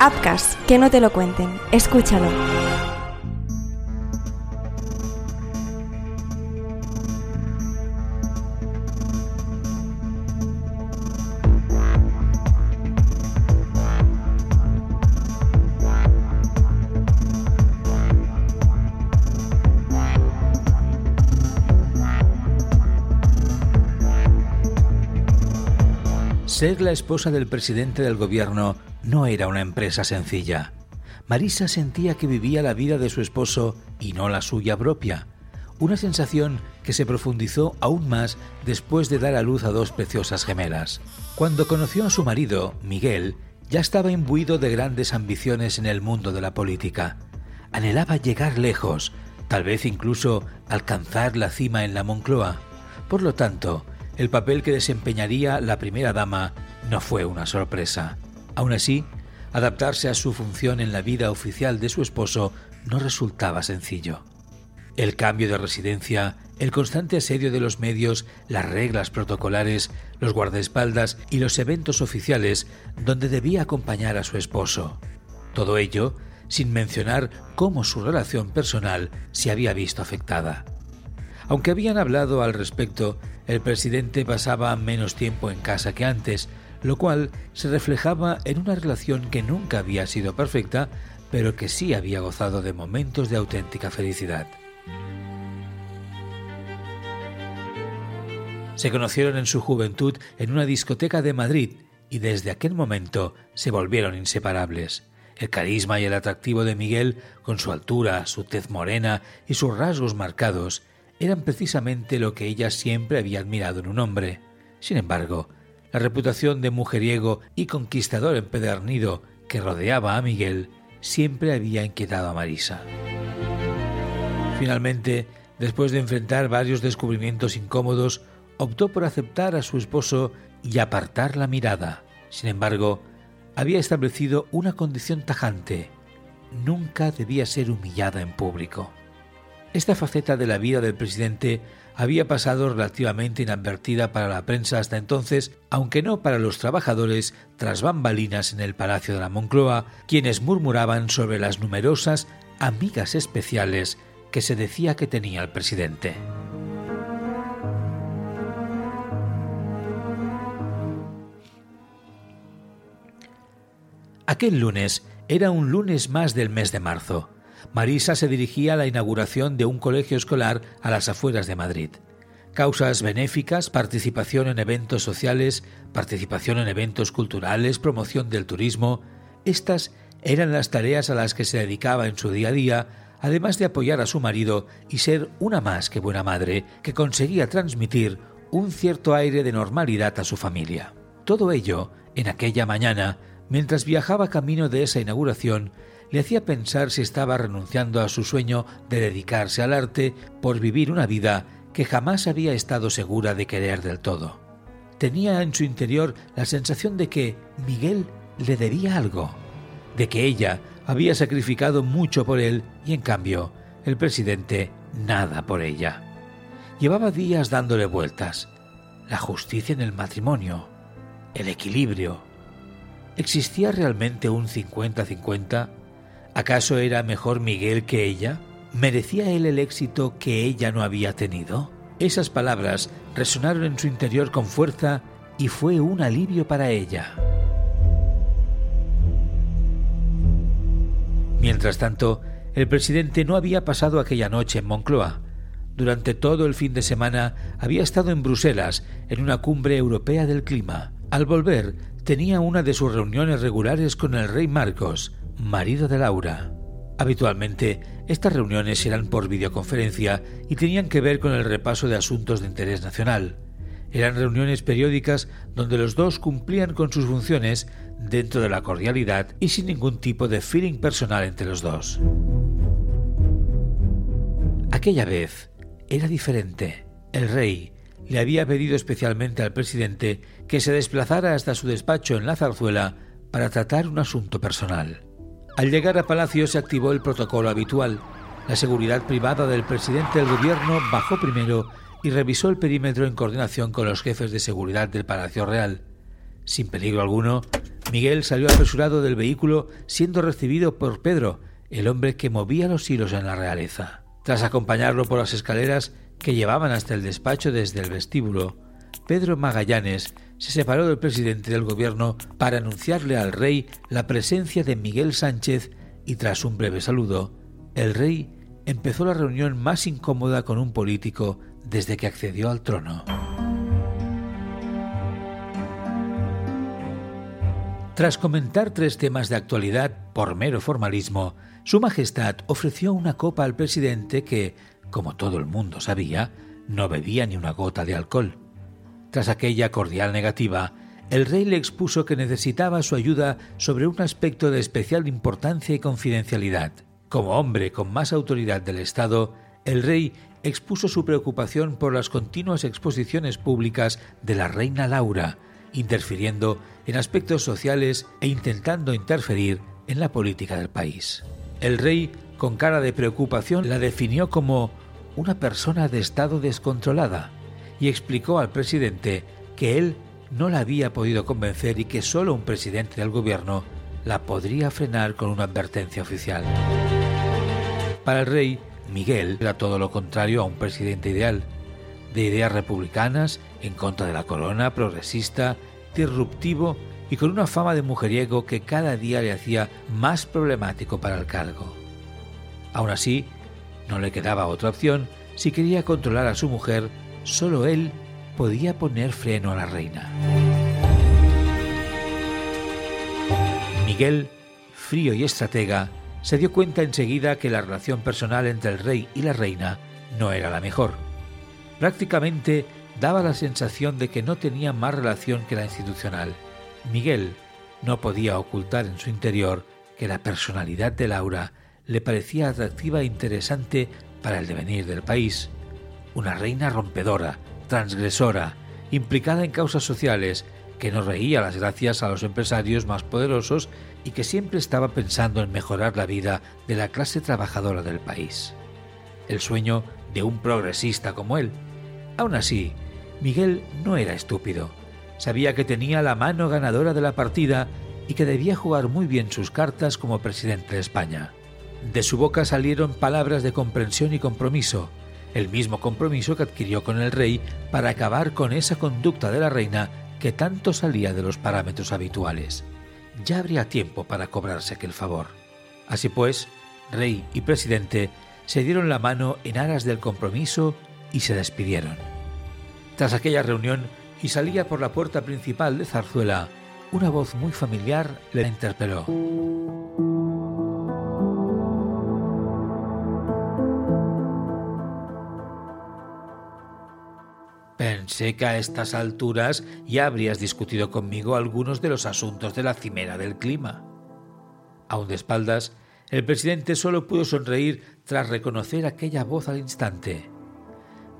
Upcast, que no te lo cuenten. Escúchalo. Ser la esposa del presidente del gobierno no era una empresa sencilla. Marisa sentía que vivía la vida de su esposo y no la suya propia, una sensación que se profundizó aún más después de dar a luz a dos preciosas gemelas. Cuando conoció a su marido, Miguel, ya estaba imbuido de grandes ambiciones en el mundo de la política. Anhelaba llegar lejos, tal vez incluso alcanzar la cima en la Moncloa. Por lo tanto, el papel que desempeñaría la primera dama no fue una sorpresa. Aún así, adaptarse a su función en la vida oficial de su esposo no resultaba sencillo. El cambio de residencia, el constante asedio de los medios, las reglas protocolares, los guardaespaldas y los eventos oficiales donde debía acompañar a su esposo. Todo ello sin mencionar cómo su relación personal se había visto afectada. Aunque habían hablado al respecto, el presidente pasaba menos tiempo en casa que antes, lo cual se reflejaba en una relación que nunca había sido perfecta, pero que sí había gozado de momentos de auténtica felicidad. Se conocieron en su juventud en una discoteca de Madrid y desde aquel momento se volvieron inseparables. El carisma y el atractivo de Miguel, con su altura, su tez morena y sus rasgos marcados, eran precisamente lo que ella siempre había admirado en un hombre. Sin embargo, la reputación de mujeriego y conquistador empedernido que rodeaba a Miguel siempre había inquietado a Marisa. Finalmente, después de enfrentar varios descubrimientos incómodos, optó por aceptar a su esposo y apartar la mirada. Sin embargo, había establecido una condición tajante. Nunca debía ser humillada en público. Esta faceta de la vida del presidente había pasado relativamente inadvertida para la prensa hasta entonces, aunque no para los trabajadores tras bambalinas en el Palacio de la Moncloa, quienes murmuraban sobre las numerosas amigas especiales que se decía que tenía el presidente. Aquel lunes era un lunes más del mes de marzo. Marisa se dirigía a la inauguración de un colegio escolar a las afueras de Madrid. Causas benéficas, participación en eventos sociales, participación en eventos culturales, promoción del turismo, estas eran las tareas a las que se dedicaba en su día a día, además de apoyar a su marido y ser una más que buena madre que conseguía transmitir un cierto aire de normalidad a su familia. Todo ello, en aquella mañana, mientras viajaba camino de esa inauguración, le hacía pensar si estaba renunciando a su sueño de dedicarse al arte por vivir una vida que jamás había estado segura de querer del todo. Tenía en su interior la sensación de que Miguel le debía algo, de que ella había sacrificado mucho por él y en cambio el presidente nada por ella. Llevaba días dándole vueltas. La justicia en el matrimonio, el equilibrio. ¿Existía realmente un 50-50? ¿Acaso era mejor Miguel que ella? ¿Merecía él el éxito que ella no había tenido? Esas palabras resonaron en su interior con fuerza y fue un alivio para ella. Mientras tanto, el presidente no había pasado aquella noche en Moncloa. Durante todo el fin de semana había estado en Bruselas, en una cumbre europea del clima. Al volver, tenía una de sus reuniones regulares con el rey Marcos, marido de Laura. Habitualmente, estas reuniones eran por videoconferencia y tenían que ver con el repaso de asuntos de interés nacional. Eran reuniones periódicas donde los dos cumplían con sus funciones dentro de la cordialidad y sin ningún tipo de feeling personal entre los dos. Aquella vez era diferente. El rey le había pedido especialmente al presidente que se desplazara hasta su despacho en la zarzuela para tratar un asunto personal. Al llegar a Palacio se activó el protocolo habitual. La seguridad privada del presidente del gobierno bajó primero y revisó el perímetro en coordinación con los jefes de seguridad del Palacio Real. Sin peligro alguno, Miguel salió apresurado del vehículo siendo recibido por Pedro, el hombre que movía los hilos en la realeza. Tras acompañarlo por las escaleras que llevaban hasta el despacho desde el vestíbulo, Pedro Magallanes se separó del presidente del gobierno para anunciarle al rey la presencia de Miguel Sánchez y tras un breve saludo, el rey empezó la reunión más incómoda con un político desde que accedió al trono. Tras comentar tres temas de actualidad por mero formalismo, Su Majestad ofreció una copa al presidente que, como todo el mundo sabía, no bebía ni una gota de alcohol. Tras aquella cordial negativa, el rey le expuso que necesitaba su ayuda sobre un aspecto de especial importancia y confidencialidad. Como hombre con más autoridad del Estado, el rey expuso su preocupación por las continuas exposiciones públicas de la reina Laura, interfiriendo en aspectos sociales e intentando interferir en la política del país. El rey, con cara de preocupación, la definió como una persona de estado descontrolada y explicó al presidente que él no la había podido convencer y que solo un presidente del gobierno la podría frenar con una advertencia oficial. Para el rey, Miguel era todo lo contrario a un presidente ideal, de ideas republicanas, en contra de la corona, progresista, disruptivo y con una fama de mujeriego que cada día le hacía más problemático para el cargo. Aún así, no le quedaba otra opción si quería controlar a su mujer, solo él podía poner freno a la reina. Miguel, frío y estratega, se dio cuenta enseguida que la relación personal entre el rey y la reina no era la mejor. Prácticamente daba la sensación de que no tenía más relación que la institucional. Miguel no podía ocultar en su interior que la personalidad de Laura le parecía atractiva e interesante para el devenir del país. Una reina rompedora, transgresora, implicada en causas sociales, que no reía las gracias a los empresarios más poderosos y que siempre estaba pensando en mejorar la vida de la clase trabajadora del país. El sueño de un progresista como él. Aún así, Miguel no era estúpido. Sabía que tenía la mano ganadora de la partida y que debía jugar muy bien sus cartas como presidente de España. De su boca salieron palabras de comprensión y compromiso, el mismo compromiso que adquirió con el rey para acabar con esa conducta de la reina que tanto salía de los parámetros habituales. Ya habría tiempo para cobrarse aquel favor. Así pues, rey y presidente se dieron la mano en aras del compromiso y se despidieron. Tras aquella reunión y salía por la puerta principal de Zarzuela, una voz muy familiar le interpeló. Pensé que a estas alturas ya habrías discutido conmigo algunos de los asuntos de la cimera del clima. Aún de espaldas, el presidente solo pudo sonreír tras reconocer aquella voz al instante.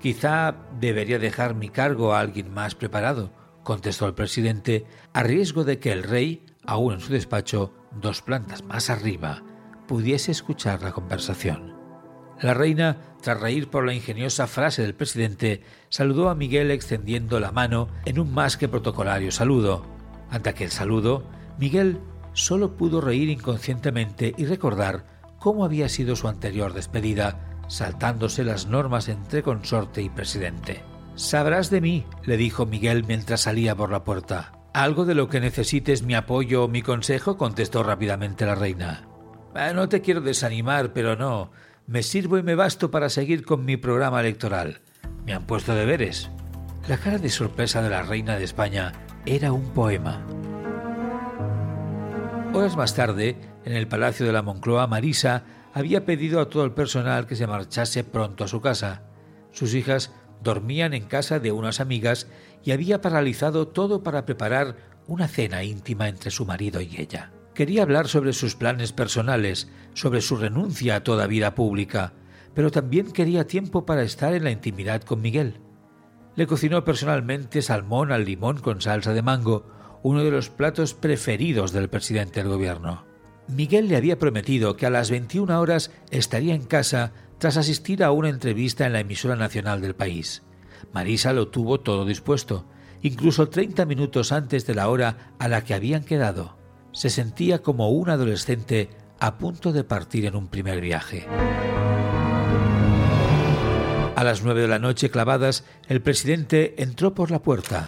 Quizá debería dejar mi cargo a alguien más preparado, contestó el presidente, a riesgo de que el rey, aún en su despacho, dos plantas más arriba, pudiese escuchar la conversación. La reina, tras reír por la ingeniosa frase del presidente, saludó a Miguel extendiendo la mano en un más que protocolario saludo. Ante aquel saludo, Miguel solo pudo reír inconscientemente y recordar cómo había sido su anterior despedida, saltándose las normas entre consorte y presidente. Sabrás de mí, le dijo Miguel mientras salía por la puerta. Algo de lo que necesites mi apoyo o mi consejo, contestó rápidamente la reina. Ah, no te quiero desanimar, pero no. Me sirvo y me basto para seguir con mi programa electoral. Me han puesto deberes. La cara de sorpresa de la reina de España era un poema. Horas más tarde, en el Palacio de la Moncloa, Marisa había pedido a todo el personal que se marchase pronto a su casa. Sus hijas dormían en casa de unas amigas y había paralizado todo para preparar una cena íntima entre su marido y ella. Quería hablar sobre sus planes personales, sobre su renuncia a toda vida pública, pero también quería tiempo para estar en la intimidad con Miguel. Le cocinó personalmente salmón al limón con salsa de mango, uno de los platos preferidos del presidente del gobierno. Miguel le había prometido que a las 21 horas estaría en casa tras asistir a una entrevista en la emisora nacional del país. Marisa lo tuvo todo dispuesto incluso 30 minutos antes de la hora a la que habían quedado. Se sentía como un adolescente a punto de partir en un primer viaje. A las nueve de la noche clavadas, el presidente entró por la puerta.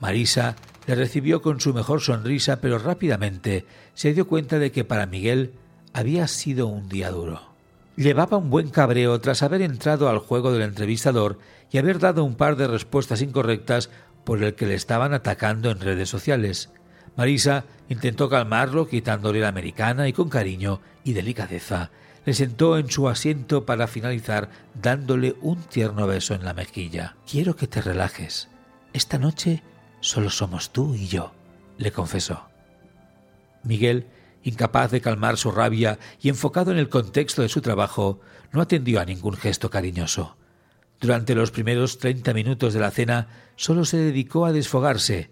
Marisa le recibió con su mejor sonrisa, pero rápidamente se dio cuenta de que para Miguel había sido un día duro. Llevaba un buen cabreo tras haber entrado al juego del entrevistador y haber dado un par de respuestas incorrectas por el que le estaban atacando en redes sociales. Marisa intentó calmarlo quitándole la americana y con cariño y delicadeza le sentó en su asiento para finalizar dándole un tierno beso en la mejilla. Quiero que te relajes. Esta noche solo somos tú y yo, le confesó. Miguel incapaz de calmar su rabia y enfocado en el contexto de su trabajo, no atendió a ningún gesto cariñoso. Durante los primeros treinta minutos de la cena solo se dedicó a desfogarse,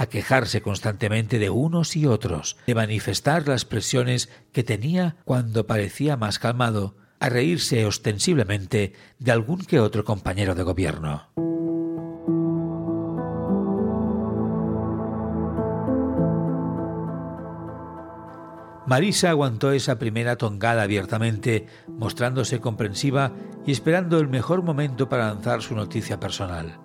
a quejarse constantemente de unos y otros, de manifestar las presiones que tenía cuando parecía más calmado, a reírse ostensiblemente de algún que otro compañero de gobierno. Marisa aguantó esa primera tongada abiertamente, mostrándose comprensiva y esperando el mejor momento para lanzar su noticia personal.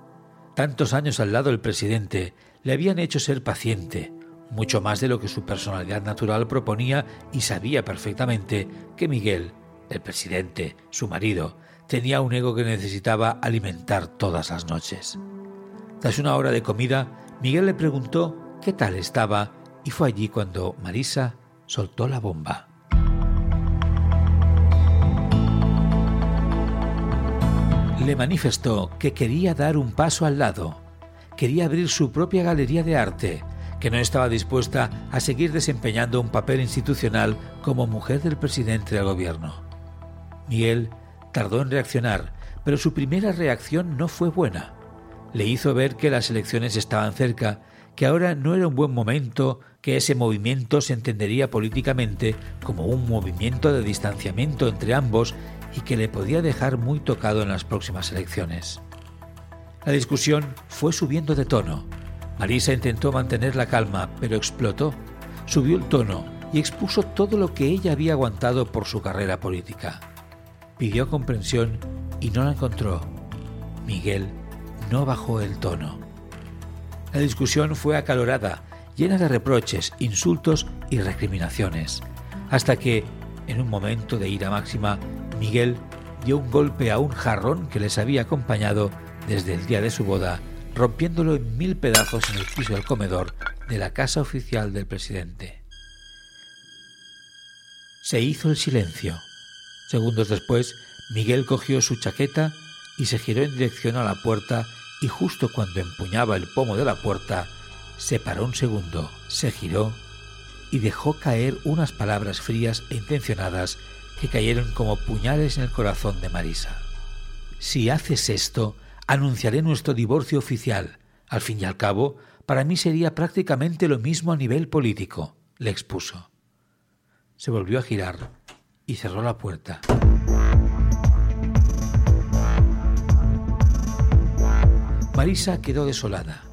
Tantos años al lado del presidente le habían hecho ser paciente, mucho más de lo que su personalidad natural proponía y sabía perfectamente que Miguel, el presidente, su marido, tenía un ego que necesitaba alimentar todas las noches. Tras una hora de comida, Miguel le preguntó qué tal estaba y fue allí cuando Marisa soltó la bomba. Le manifestó que quería dar un paso al lado, quería abrir su propia galería de arte, que no estaba dispuesta a seguir desempeñando un papel institucional como mujer del presidente del gobierno. Miguel tardó en reaccionar, pero su primera reacción no fue buena. Le hizo ver que las elecciones estaban cerca, que ahora no era un buen momento que ese movimiento se entendería políticamente como un movimiento de distanciamiento entre ambos y que le podía dejar muy tocado en las próximas elecciones. La discusión fue subiendo de tono. Marisa intentó mantener la calma, pero explotó. Subió el tono y expuso todo lo que ella había aguantado por su carrera política. Pidió comprensión y no la encontró. Miguel no bajó el tono. La discusión fue acalorada llena de reproches, insultos y recriminaciones, hasta que, en un momento de ira máxima, Miguel dio un golpe a un jarrón que les había acompañado desde el día de su boda, rompiéndolo en mil pedazos en el piso del comedor de la casa oficial del presidente. Se hizo el silencio. Segundos después, Miguel cogió su chaqueta y se giró en dirección a la puerta y justo cuando empuñaba el pomo de la puerta, se paró un segundo, se giró y dejó caer unas palabras frías e intencionadas que cayeron como puñales en el corazón de Marisa. Si haces esto, anunciaré nuestro divorcio oficial. Al fin y al cabo, para mí sería prácticamente lo mismo a nivel político, le expuso. Se volvió a girar y cerró la puerta. Marisa quedó desolada.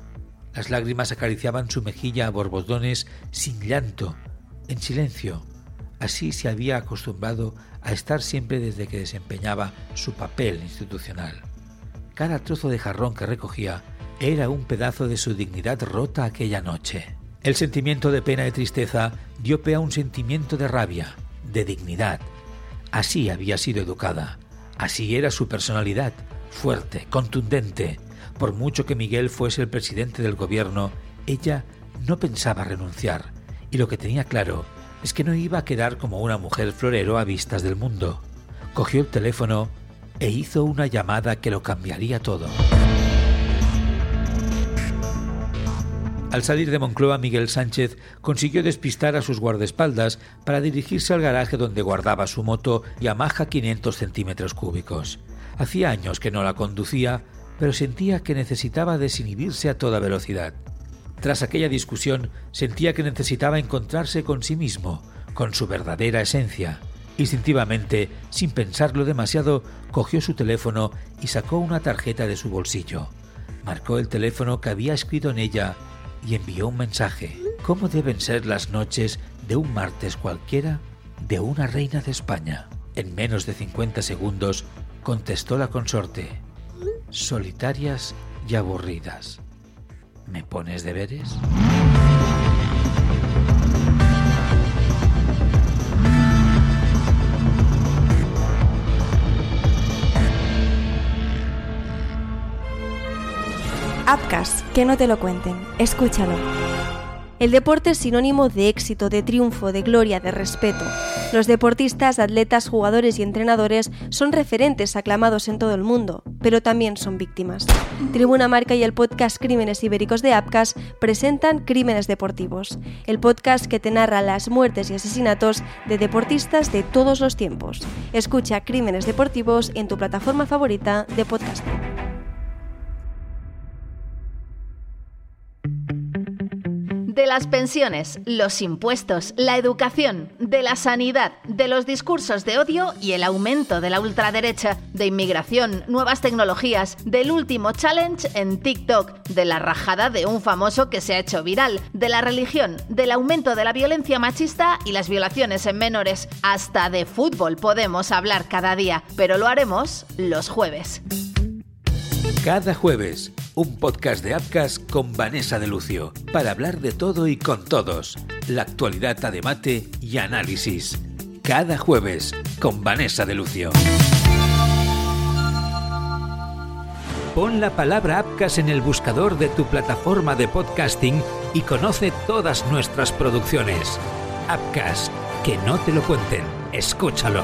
Las lágrimas acariciaban su mejilla a borbotones sin llanto, en silencio. Así se había acostumbrado a estar siempre desde que desempeñaba su papel institucional. Cada trozo de jarrón que recogía era un pedazo de su dignidad rota aquella noche. El sentimiento de pena y tristeza dio pie a un sentimiento de rabia, de dignidad. Así había sido educada, así era su personalidad, fuerte, contundente, por mucho que Miguel fuese el presidente del gobierno, ella no pensaba renunciar, y lo que tenía claro es que no iba a quedar como una mujer florero a vistas del mundo. Cogió el teléfono e hizo una llamada que lo cambiaría todo. Al salir de Moncloa, Miguel Sánchez consiguió despistar a sus guardaespaldas para dirigirse al garaje donde guardaba su moto Yamaha 500 centímetros cúbicos. Hacía años que no la conducía pero sentía que necesitaba desinhibirse a toda velocidad. Tras aquella discusión, sentía que necesitaba encontrarse con sí mismo, con su verdadera esencia. Instintivamente, sin pensarlo demasiado, cogió su teléfono y sacó una tarjeta de su bolsillo. Marcó el teléfono que había escrito en ella y envió un mensaje. ¿Cómo deben ser las noches de un martes cualquiera de una reina de España? En menos de 50 segundos contestó la consorte. Solitarias y aburridas. ¿Me pones deberes? Apcas, que no te lo cuenten. Escúchalo. El deporte es sinónimo de éxito, de triunfo, de gloria, de respeto. Los deportistas, atletas, jugadores y entrenadores son referentes aclamados en todo el mundo, pero también son víctimas. Tribuna Marca y el podcast Crímenes Ibéricos de Apcas presentan Crímenes Deportivos, el podcast que te narra las muertes y asesinatos de deportistas de todos los tiempos. Escucha Crímenes Deportivos en tu plataforma favorita de podcasting. De las pensiones, los impuestos, la educación, de la sanidad, de los discursos de odio y el aumento de la ultraderecha, de inmigración, nuevas tecnologías, del último challenge en TikTok, de la rajada de un famoso que se ha hecho viral, de la religión, del aumento de la violencia machista y las violaciones en menores. Hasta de fútbol podemos hablar cada día, pero lo haremos los jueves. Cada jueves, un podcast de Apcas con Vanessa de Lucio, para hablar de todo y con todos, la actualidad a debate y análisis. Cada jueves, con Vanessa de Lucio. Pon la palabra Apcas en el buscador de tu plataforma de podcasting y conoce todas nuestras producciones. Apcas, que no te lo cuenten, escúchalo.